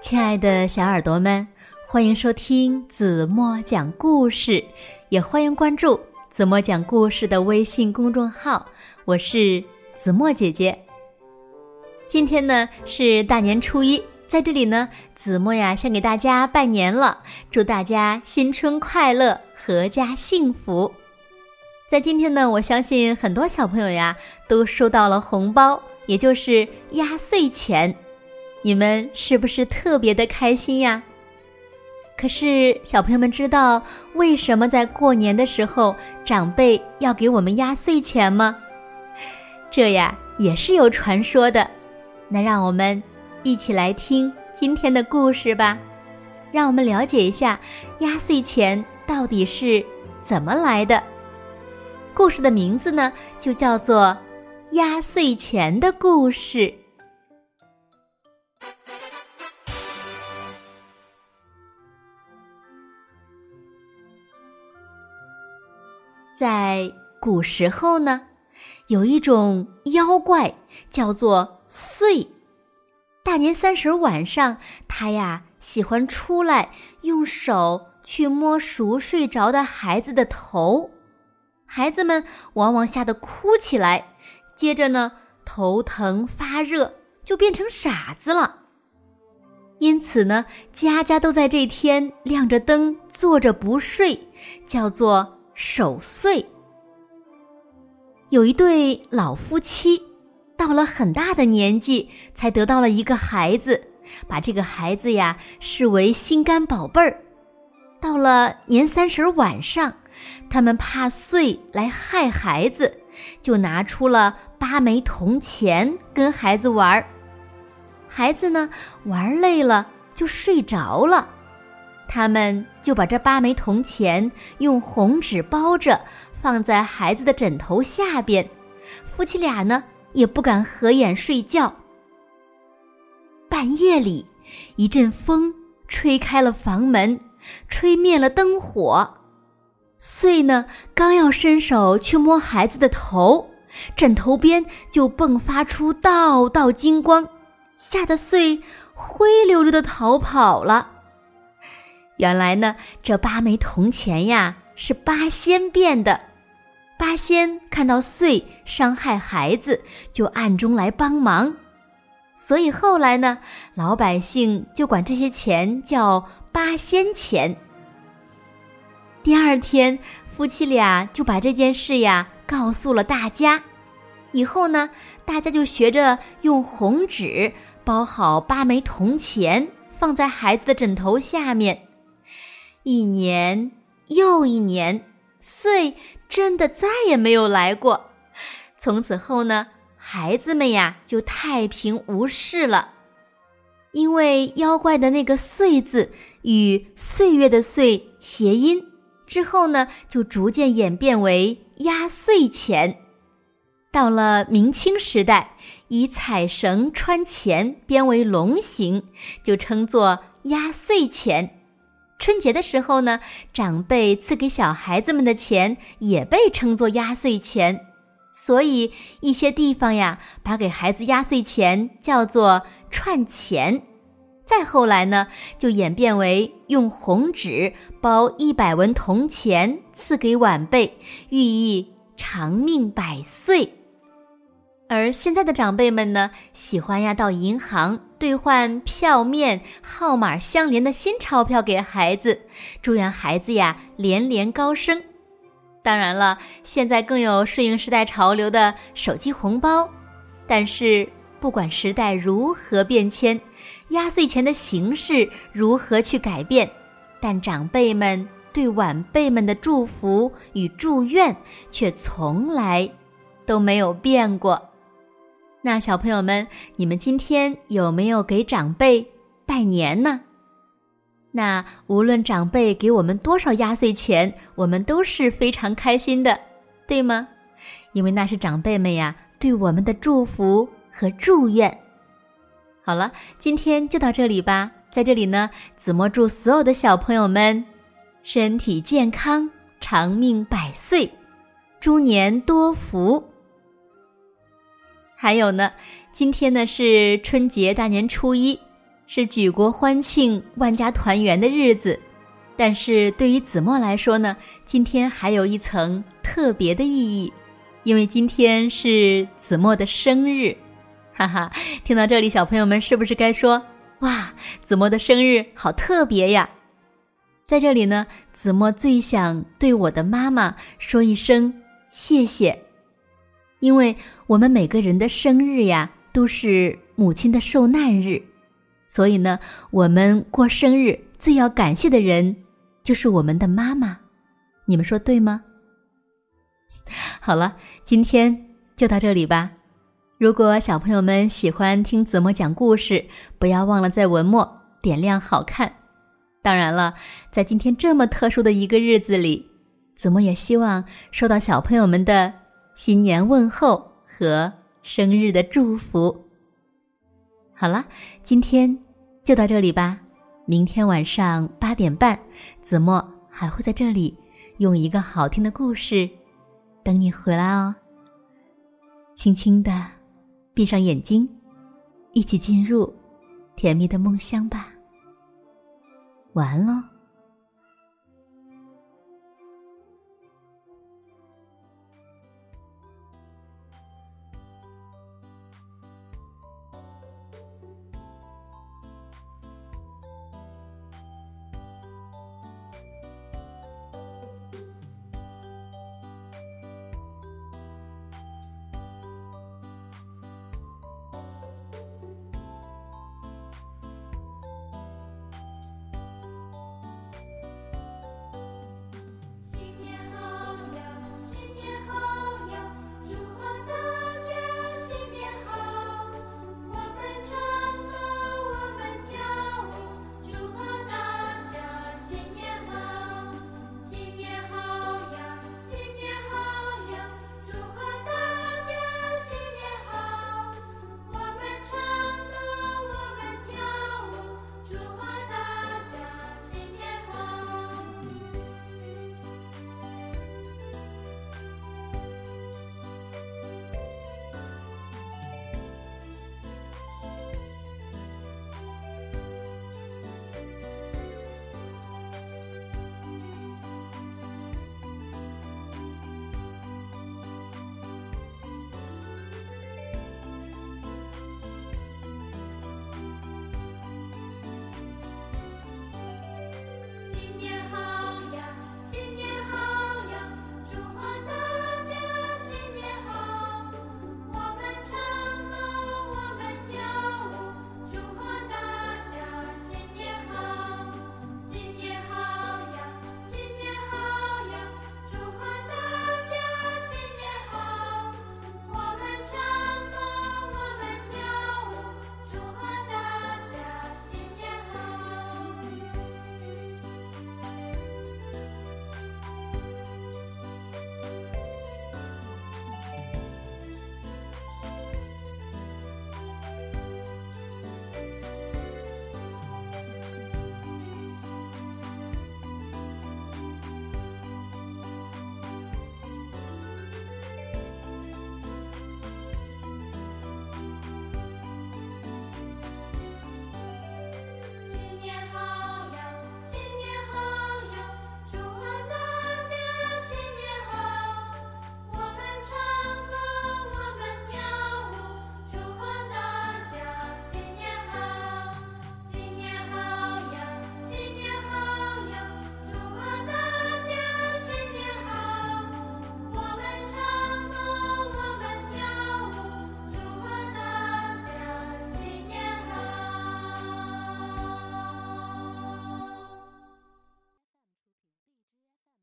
亲爱的小耳朵们，欢迎收听子墨讲故事，也欢迎关注子墨讲故事的微信公众号。我是子墨姐姐。今天呢是大年初一，在这里呢，子墨呀先给大家拜年了，祝大家新春快乐，阖家幸福。在今天呢，我相信很多小朋友呀都收到了红包，也就是压岁钱。你们是不是特别的开心呀？可是小朋友们知道为什么在过年的时候长辈要给我们压岁钱吗？这呀也是有传说的。那让我们一起来听今天的故事吧，让我们了解一下压岁钱到底是怎么来的。故事的名字呢，就叫做《压岁钱的故事》。在古时候呢，有一种妖怪叫做祟。大年三十晚上，他呀喜欢出来用手去摸熟睡着的孩子的头，孩子们往往吓得哭起来，接着呢头疼发热，就变成傻子了。因此呢，家家都在这天亮着灯，坐着不睡，叫做。守岁，有一对老夫妻，到了很大的年纪才得到了一个孩子，把这个孩子呀视为心肝宝贝儿。到了年三十晚上，他们怕岁来害孩子，就拿出了八枚铜钱跟孩子玩儿。孩子呢玩累了就睡着了。他们就把这八枚铜钱用红纸包着，放在孩子的枕头下边。夫妻俩呢也不敢合眼睡觉。半夜里，一阵风吹开了房门，吹灭了灯火。穗呢刚要伸手去摸孩子的头，枕头边就迸发出道道金光，吓得穗灰溜溜的逃跑了。原来呢，这八枚铜钱呀是八仙变的。八仙看到祟伤害孩子，就暗中来帮忙。所以后来呢，老百姓就管这些钱叫八仙钱。第二天，夫妻俩就把这件事呀告诉了大家。以后呢，大家就学着用红纸包好八枚铜钱，放在孩子的枕头下面。一年又一年，岁真的再也没有来过。从此后呢，孩子们呀就太平无事了。因为妖怪的那个“岁”字与岁月的“岁”谐音，之后呢就逐渐演变为压岁钱。到了明清时代，以彩绳穿钱编为龙形，就称作压岁钱。春节的时候呢，长辈赐给小孩子们的钱也被称作压岁钱，所以一些地方呀，把给孩子压岁钱叫做串钱。再后来呢，就演变为用红纸包一百文铜钱赐给晚辈，寓意长命百岁。而现在的长辈们呢，喜欢呀到银行兑换票面号码相连的新钞票给孩子，祝愿孩子呀连连高升。当然了，现在更有顺应时代潮流的手机红包。但是不管时代如何变迁，压岁钱的形式如何去改变，但长辈们对晚辈们的祝福与祝愿却从来都没有变过。那小朋友们，你们今天有没有给长辈拜年呢？那无论长辈给我们多少压岁钱，我们都是非常开心的，对吗？因为那是长辈们呀对我们的祝福和祝愿。好了，今天就到这里吧。在这里呢，子墨祝所有的小朋友们身体健康，长命百岁，猪年多福。还有呢，今天呢是春节大年初一，是举国欢庆、万家团圆的日子，但是对于子墨来说呢，今天还有一层特别的意义，因为今天是子墨的生日，哈哈！听到这里，小朋友们是不是该说哇，子墨的生日好特别呀？在这里呢，子墨最想对我的妈妈说一声谢谢，因为我们每个人的生日呀，都是母亲的受难日。所以呢，我们过生日最要感谢的人就是我们的妈妈，你们说对吗？好了，今天就到这里吧。如果小朋友们喜欢听子墨讲故事，不要忘了在文末点亮好看。当然了，在今天这么特殊的一个日子里，子墨也希望收到小朋友们的新年问候和生日的祝福。好了，今天。就到这里吧，明天晚上八点半，子墨还会在这里用一个好听的故事等你回来哦。轻轻的闭上眼睛，一起进入甜蜜的梦乡吧。晚安喽。